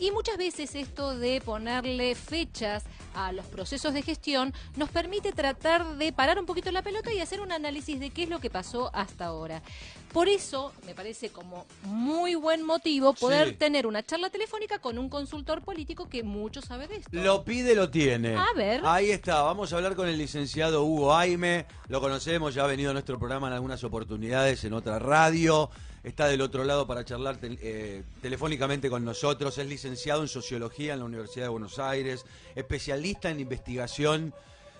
Y muchas veces esto de ponerle fechas a los procesos de gestión nos permite tratar de parar un poquito la pelota y hacer un análisis de qué es lo que pasó hasta ahora. Por eso me parece como muy buen motivo poder Sí. tener una charla telefónica con un consultor político que mucho sabe de esto. Lo pide, lo tiene. A ver. Ahí está, vamos a hablar con el licenciado Hugo Aime. Lo conocemos, ya ha venido a nuestro programa en algunas oportunidades en otra radio. Está del otro lado para charlar eh, telefónicamente con nosotros. Es licenciado en Sociología en la Universidad de Buenos Aires, especialista en investigación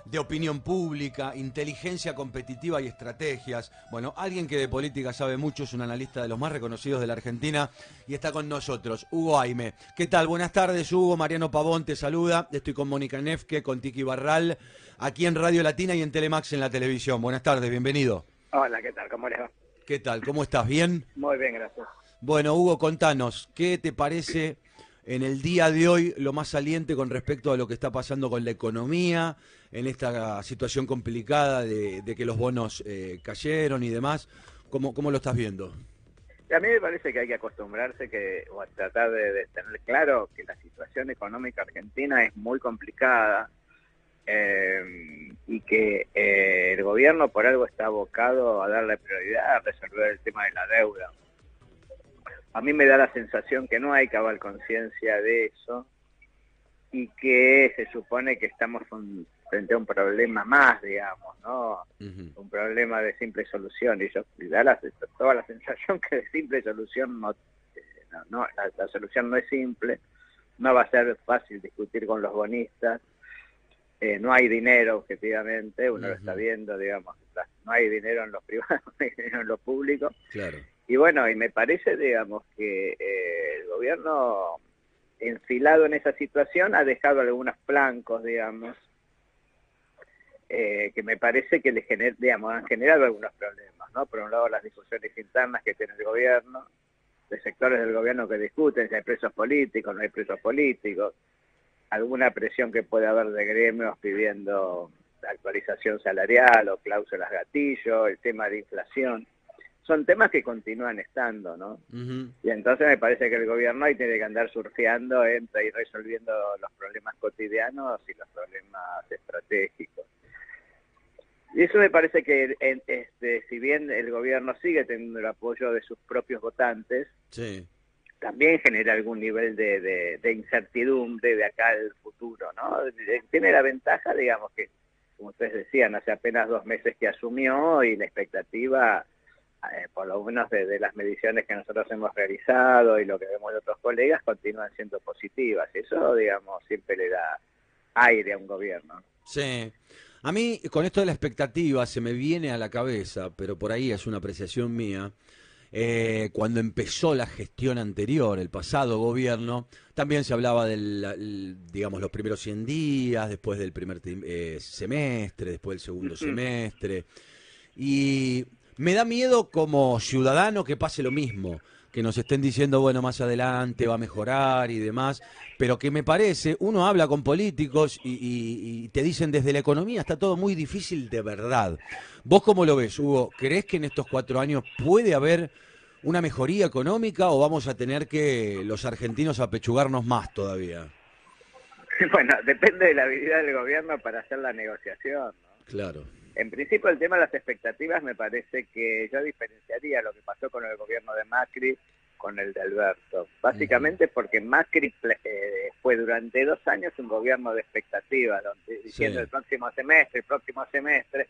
de opinión pública, inteligencia competitiva y estrategias. Bueno, alguien que de política sabe mucho, es un analista de los más reconocidos de la Argentina y está con nosotros, Hugo Aime. ¿Qué tal? Buenas tardes, Hugo. Mariano Pavón te saluda. Estoy con Mónica Nefke, con Tiki Barral, aquí en Radio Latina y en Telemax en la televisión. Buenas tardes, bienvenido. Hola, ¿qué tal? ¿Cómo les va? ¿Qué tal? ¿Cómo estás? ¿Bien? Muy bien, gracias. Bueno, Hugo, contanos, ¿qué te parece en el día de hoy lo más saliente con respecto a lo que está pasando con la economía, en esta situación complicada de, de que los bonos eh, cayeron y demás? ¿Cómo, ¿Cómo lo estás viendo? A mí me parece que hay que acostumbrarse que, o a tratar de, de tener claro que la situación económica argentina es muy complicada eh, y que eh, el gobierno por algo está abocado a darle prioridad a resolver el tema de la deuda. A mí me da la sensación que no hay cabal conciencia de eso y que se supone que estamos frente a un problema más, digamos, ¿no? Un problema de simple solución y yo da la, toda la sensación que de simple solución no, no, no, la, la solución no es simple no va a ser fácil discutir con los bonistas eh, no hay dinero objetivamente uno lo está viendo digamos no hay dinero en los privados no hay dinero en lo público Claro. y bueno, y me parece, digamos, que eh, el gobierno enfilado en esa situación ha dejado algunos flancos, digamos, eh, que me parece que le gener, digamos, han generado algunos problemas, ¿no? Por un lado, las discusiones internas que tiene el gobierno, de sectores del gobierno que discuten si hay presos políticos, no hay presos políticos, alguna presión que puede haber de gremios pidiendo actualización salarial o cláusulas gatillo, el tema de inflación son temas que continúan estando, ¿no? Y entonces me parece que el gobierno ahí tiene que andar surfeando entre ir resolviendo los problemas cotidianos y los problemas estratégicos. Y eso me parece que, en- este, si bien el gobierno sigue teniendo el apoyo de sus propios votantes, Sí. También genera algún nivel de, incertidumbre de acá al futuro, ¿no? Eh, Tiene la ventaja, digamos, que, como ustedes decían, hace apenas dos meses que asumió y la expectativa, eh, por lo menos de, de las mediciones que nosotros hemos realizado y lo que vemos de otros colegas, continúan siendo positivas. Eso, digamos, siempre le da aire a un gobierno. Sí. A mí, con esto de la expectativa, se me viene a la cabeza, pero por ahí es una apreciación mía, eh, cuando empezó la gestión anterior, el pasado gobierno, también se hablaba del, digamos, los primeros 100 días, después del primer eh, semestre, después del segundo semestre. Y me da miedo como ciudadano que pase lo mismo, que nos estén diciendo, bueno, más adelante va a mejorar y demás, pero que me parece, uno habla con políticos y, y- y te dicen desde la economía está todo muy difícil de verdad. ¿Vos cómo lo ves, Hugo? ¿Crees que en estos cuatro años puede haber una mejoría económica o vamos a tener que los argentinos apechugarnos más todavía? Bueno, depende de la habilidad del gobierno para hacer la negociación, ¿no? Claro. En principio el tema de las expectativas me parece que yo diferenciaría lo que pasó con el gobierno de Macri con el de Alberto. Básicamente porque Macri eh, fue durante dos años un gobierno de expectativas, donde diciendo Sí. el próximo semestre, el próximo semestre.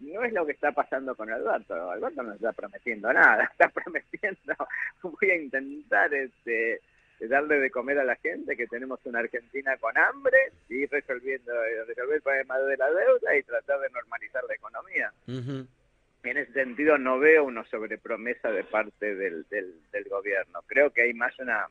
No es lo que está pasando con Alberto. Alberto no está prometiendo nada, está prometiendo, voy a intentar este, darle de comer a la gente, que tenemos una Argentina con hambre, y resolviendo eh, resolver el problema de la deuda y tratar de normalizar la economía. Ujú. En ese sentido no veo una sobrepromesa de parte del, del, del gobierno. Creo que hay más una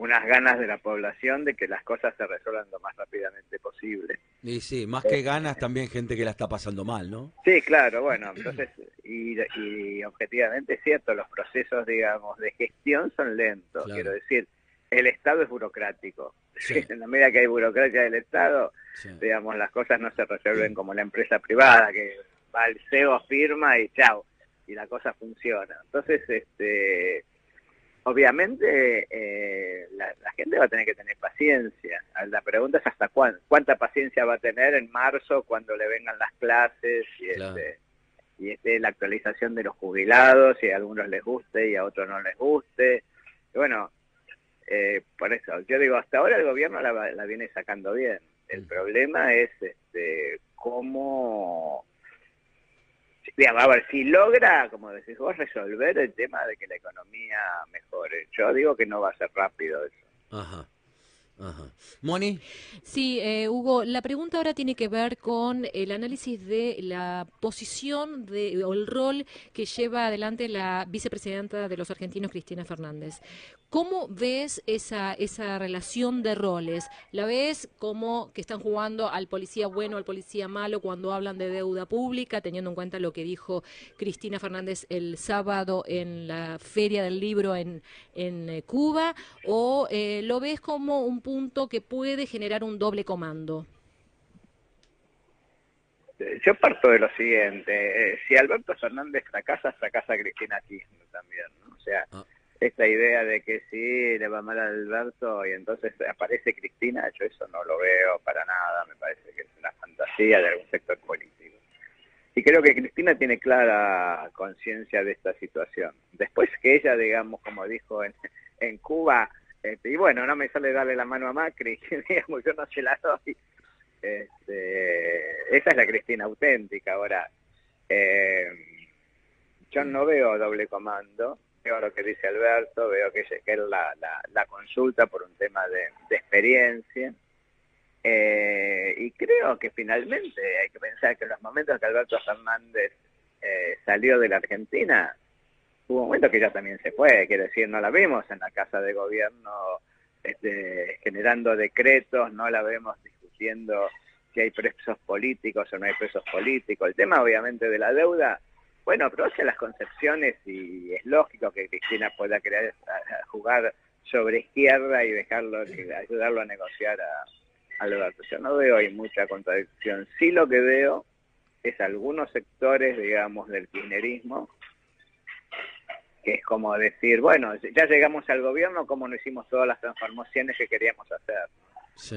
unas ganas de la población de que las cosas se resuelvan lo más rápidamente posible. Y sí, más que ganas, también gente que la está pasando mal, ¿no? Sí, claro, bueno, entonces, y, y objetivamente es cierto, los procesos, digamos, de gestión son lentos, Claro. quiero decir, el Estado es burocrático. Sí. En la medida que hay burocracia del Estado, Sí. digamos, las cosas no se resuelven como la empresa privada, que va el CEO, firma y chao, y la cosa funciona. Entonces, este, obviamente, eh, va a tener que tener paciencia. La pregunta es hasta cuándo, cuánta paciencia va a tener en marzo cuando le vengan las clases y, este, y este, la actualización de los jubilados y a algunos les guste y a otros no les guste. Y bueno, eh, por eso, yo digo, hasta ahora el gobierno la, la viene sacando bien. El mm. problema es este, cómo digamos, a ver, si logra, como decís vos, resolver el tema de que la economía mejore. Yo digo que no va a ser rápido eso. Ajá. Moni. Sí, eh, Hugo, la pregunta ahora tiene que ver con el análisis de la posición de, o el rol que lleva adelante la vicepresidenta de los argentinos, Cristina Fernández. ¿Cómo ves esa, esa relación de roles? ¿La ves como que están jugando al policía bueno, al policía malo cuando hablan de deuda pública, teniendo en cuenta lo que dijo Cristina Fernández el sábado en la Feria del Libro en, en eh, Cuba? ¿O eh, lo ves como un que puede generar un doble comando? Yo parto de lo siguiente, eh, si Alberto Fernández fracasa, fracasa Cristina Kirchner también, ¿no? O sea, ah esta idea de que sí, le va mal a Alberto y entonces aparece Cristina, yo eso no lo veo para nada, me parece que es una fantasía de algún sector político. Y creo que Cristina tiene clara conciencia de esta situación. Después que ella, digamos, como dijo en, en Cuba, este, y bueno, no me sale darle la mano a Macri, digamos, yo no se la doy. Este, esa es la Cristina auténtica. Ahora, eh, yo no veo doble comando, veo lo que dice Alberto, veo que, que él la, la, consulta por un tema de, experiencia. Eh, y creo que finalmente hay que pensar que en los momentos que Alberto Fernández eh, salió de la Argentina, hubo un momento que ella también se fue, quiere decir, no la vimos en la Casa de Gobierno este, generando decretos, no la vemos discutiendo si hay presos políticos o no hay presos políticos. El tema obviamente de la deuda bueno, pero hacia las concepciones y es lógico que Cristina pueda querer jugar sobre izquierda y dejarlo, ayudarlo a negociar a, Alberto. Yo no veo ahí mucha contradicción. Sí lo que veo es algunos sectores, digamos, del kirchnerismo, que es como decir, bueno, ya llegamos al gobierno, como no hicimos todas las transformaciones que queríamos hacer?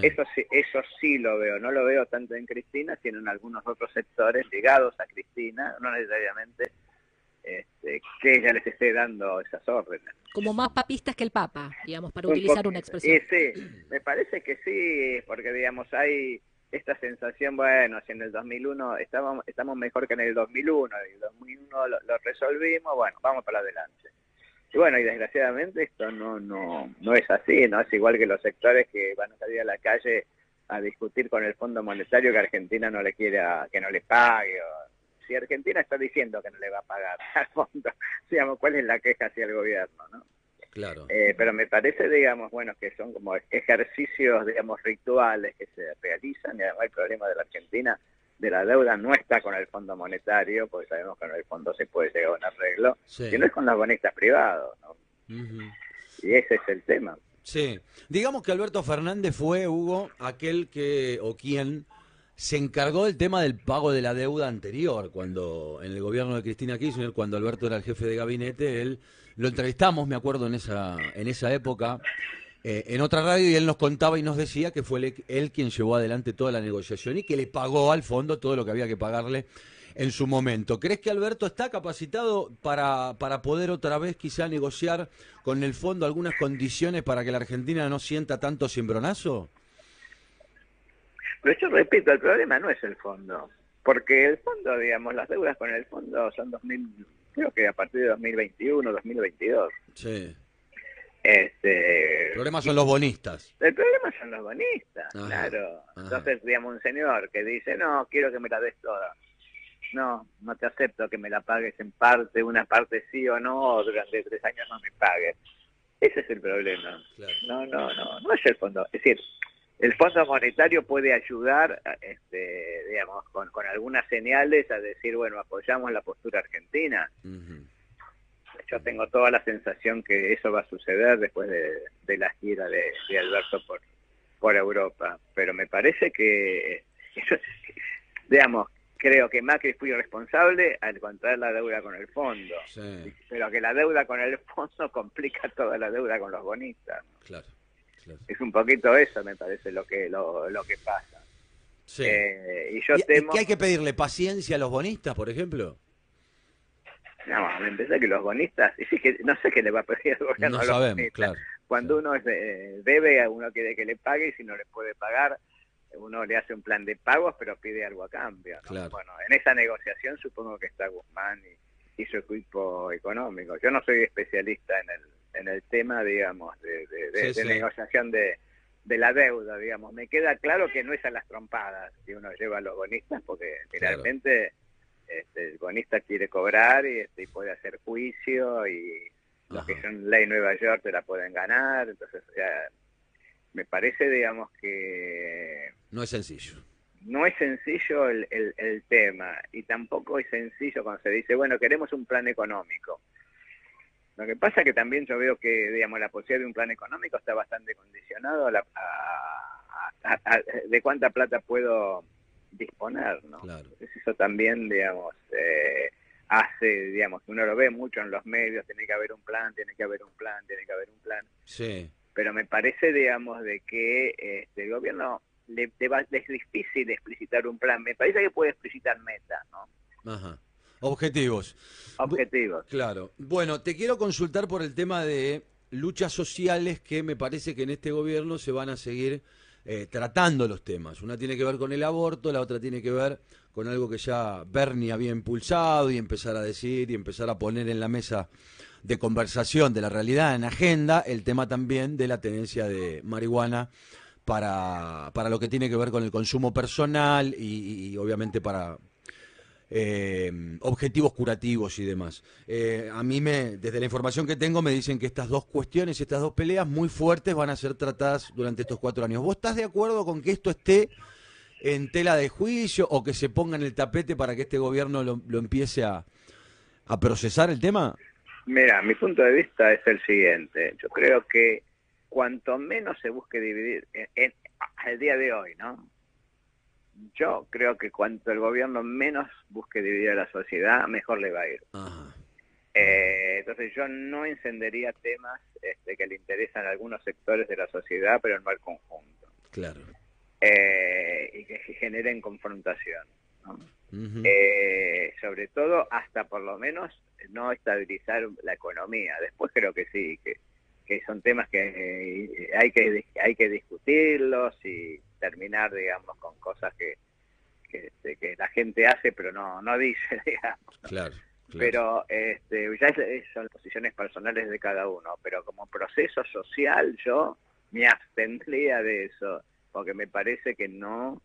Eso, sí, eso sí lo veo, no lo veo tanto en Cristina, sino en algunos otros sectores ligados a Cristina, no necesariamente este, que ella les esté dando esas órdenes. Como más papistas que el Papa, digamos, para utilizar una expresión. Sí, me parece que sí, porque digamos, hay esta sensación, bueno, si en el 2001 estamos, estamos mejor que en el 2001, y el 2001 lo, lo resolvimos, bueno, vamos para adelante. Y bueno, y desgraciadamente esto no, no, no es así, ¿no? Es igual que los sectores que van a salir a la calle a discutir con el Fondo Monetario que Argentina no le quiera, que no le pague. si Argentina está diciendo que no le va a pagar al fondo, digamos, ¿cuál es la queja hacia el gobierno, no? Claro. Eh, pero me parece, digamos, bueno, que son como ejercicios, digamos, rituales que se realizan y además el problema de la Argentina de la deuda no está con el Fondo Monetario, porque sabemos que en el fondo se puede llegar a un arreglo, sino es con los bonistas privados. Y ese es el tema. Sí, digamos que Alberto Fernández fue, Hugo, aquel que, o quien se encargó del tema del pago de la deuda anterior, cuando en el gobierno de Cristina Kirchner, cuando Alberto era el jefe de gabinete, él lo entrevistamos, me acuerdo, en esa, en esa época, eh, en otra radio y él nos contaba y nos decía que fue él, quien llevó adelante toda la negociación y que le pagó al fondo todo lo que había que pagarle en su momento. ¿Crees que Alberto está capacitado para, para poder otra vez quizá negociar con el fondo algunas condiciones para que la Argentina no sienta tanto cimbronazo? Pero yo repito, el problema no es el fondo, porque el fondo, digamos, las deudas con el fondo son 2000, creo que a partir de 2021, 2022. Sí. Este, el problema son los bonistas. El problema son los bonistas, claro. Entonces, digamos, un señor que dice, no, quiero que me la des toda. No, no te acepto que me la pagues en parte, una parte sí o no, durante tres años no me pagues. Ese es el problema. No, no, no, no es el fondo. Es decir, el Fondo Monetario puede ayudar, este, digamos, con, con algunas señales a decir, bueno, apoyamos la postura argentina yo tengo toda la sensación que eso va a suceder después de, la gira de, Alberto por, por Europa. Pero me parece que, digamos, creo que Macri fue irresponsable al contraer la deuda con el fondo. Pero que la deuda con el fondo complica toda la deuda con los bonistas. Claro. Es un poquito eso, me parece, lo que lo, lo que pasa. Sí. Eh, y yo ¿Y- qué hay que pedirle? ¿Paciencia a los bonistas, por ejemplo? No, me empecé que los bonistas... y sí que no sé qué le va a pedir el gobierno No sabemos, claro. Cuando uno es de- debe, uno quiere que le pague y si no le puede pagar, uno le hace un plan de pagos, pero pide algo a cambio. ¿no? Claro. Bueno, en esa negociación supongo que está Guzmán y, y su equipo económico. Yo no soy especialista en el, en el tema, digamos, de, de- de- Sí, de sí. negociación de, de la deuda, digamos. Me queda claro que no es a las trompadas que uno lleva a los bonistas, porque Claro. finalmente este, el bonista quiere cobrar y, este, y puede hacer juicio y los Ajá. que son ley Nueva York te la pueden ganar, entonces o sea, me parece, digamos, que No es sencillo. no es sencillo el, el, el tema y tampoco es sencillo cuando se dice, bueno, queremos un plan económico. Lo que pasa que también yo veo que, digamos, la posibilidad de un plan económico está bastante condicionado a la- a- a- a- de cuánta plata puedo disponer, ¿no? Claro. Eso también, digamos, eh, hace, digamos, uno lo ve mucho en los medios, tiene que haber un plan, tiene que haber un plan, tiene que haber un plan Sí. pero me parece, digamos, de que este, el gobierno le, le va- le es difícil explicitar un plan. Me parece que puede explicitar metas, ¿no? Ajá. Objetivos. Objetivos. Claro. Bueno, te quiero consultar por el tema de luchas sociales que me parece que en este gobierno se van a seguir eh, tratando los temas. Una tiene que ver con el aborto, la otra tiene que ver con algo que ya Bernie había impulsado y empezar a decir y empezar a poner en la mesa de conversación de la realidad en agenda el tema también de la tenencia de marihuana para, para lo que tiene que ver con el consumo personal y, y obviamente para, eh, objetivos curativos y demás. Eh, a mí, me, desde la información que tengo, me dicen que estas dos cuestiones, estas dos peleas muy fuertes van a ser tratadas durante estos cuatro años. ¿Vos estás de acuerdo con que esto esté en tela de juicio o que se ponga en el tapete para que este gobierno lo, empiece a, a procesar el tema? Mira, mi punto de vista es el siguiente. Yo creo que cuanto menos se busque dividir, en, en- al día de hoy, ¿no? Yo creo que cuanto el gobierno menos busque dividir a la sociedad, mejor le va a ir. Ajá. Eh, entonces yo no encendería temas este, que le interesan a algunos sectores de la sociedad, pero no al conjunto. Claro. Eh, y que generen confrontación. Eh, sobre todo hasta por lo menos no estabilizar la economía. Después creo que sí, que, que son temas que eh, hay que hay que discutirlos y terminar, digamos, con cosas que, que, este, que la gente hace pero no no dice, digamos. Claro. claro. Pero este, ya es- son posiciones personales de cada uno, pero como proceso social yo me abstendría de eso, porque me parece que no,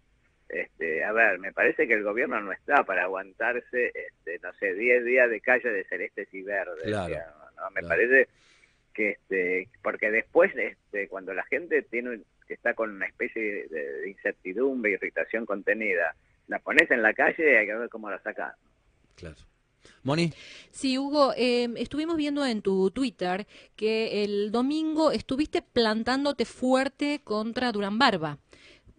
este, a ver, me parece que el gobierno no está para aguantarse, este, no sé, 10 días de calle de celestes y verdes. Claro. Me claro. parece que, este, porque después, este, cuando la gente tiene un- está con una especie de, de incertidumbre, irritación contenida, la pones en la calle y hay que ver cómo la sacas. Claro. Moni, Sí, Hugo, eh, estuvimos viendo en tu Twitter que el domingo estuviste plantándote fuerte contra Durán Barba,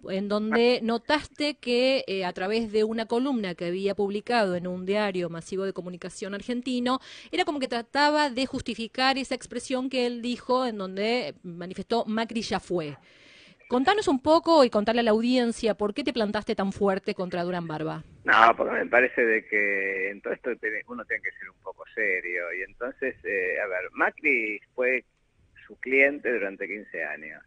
en donde notaste que eh, a través de una columna que había publicado en un diario masivo de comunicación argentino, era como que trataba de justificar esa expresión que él dijo en donde manifestó Macri ya fue. Contanos un poco y contarle a la audiencia por qué te plantaste tan fuerte contra Durán Barba. No, porque me parece de que en todo esto uno tiene que ser un poco serio. Y entonces, eh, a ver, Macri fue su cliente durante 15 años.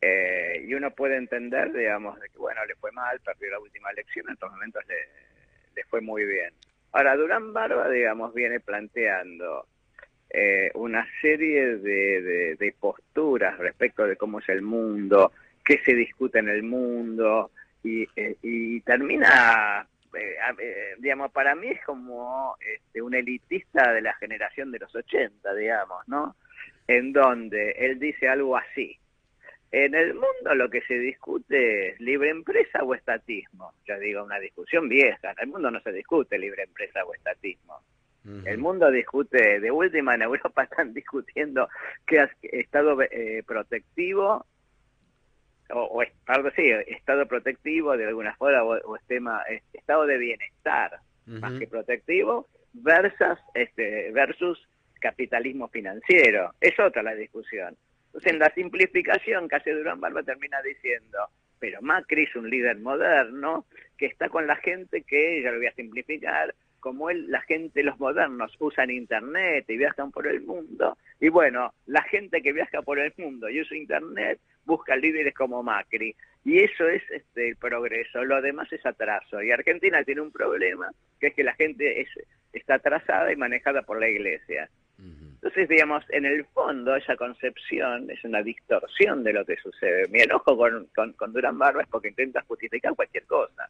Eh, y uno puede entender, digamos, de que, bueno, le fue mal, perdió la última elección, en estos momentos le fue muy bien. Ahora, Durán Barba, digamos, viene planteando eh, una serie de, de- posturas respecto de cómo es el mundo, qué se discute en el mundo, y, eh, termina, eh, eh, digamos, para mí es como este, un elitista de la generación de los 80, digamos, ¿no? En donde él dice algo así. En el mundo lo que se discute es libre empresa o estatismo. Yo digo, una discusión vieja. En el mundo no se discute libre empresa o estatismo. El mundo discute, de última en Europa están discutiendo qué es estado eh, protectivo, o, o es- perdón, sí, estado protectivo de alguna forma, o, o tema, eh, estado de bienestar, más que protectivo, versus, este, versus capitalismo financiero. Es otra la discusión. Entonces, en la simplificación hace Durán Barba termina diciendo, pero Macri es un líder moderno que está con la gente que, ya lo voy a simplificar, como él, la gente, los modernos usan internet y viajan por el mundo, y bueno, la gente que viaja por el mundo y usa internet busca líderes como Macri, y eso es este, el progreso, lo demás es atraso, y Argentina tiene un problema, que es que la gente es, está atrasada y manejada por la iglesia. Entonces, digamos, en el fondo esa concepción es una distorsión de lo que sucede. Mi enojo con, con, con Durán Barba es porque intenta justificar cualquier cosa.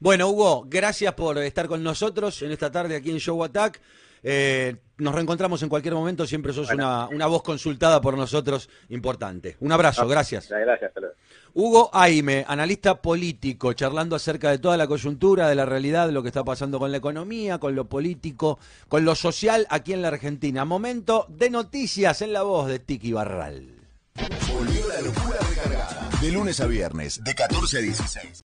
Bueno, Hugo, gracias por estar con nosotros en esta tarde aquí en Show Attack. Eh, nos reencontramos en cualquier momento, siempre sos una, una, voz consultada por nosotros importante. Un abrazo, ah, gracias. Gracias, Hugo Aime, analista político, charlando acerca de toda la coyuntura, de la realidad, de lo que está pasando con la economía, con lo político, con lo social aquí en la Argentina. Momento de noticias en la voz de Tiki Barral. Volvió la locura recargada. De lunes a viernes, de 14 a 16.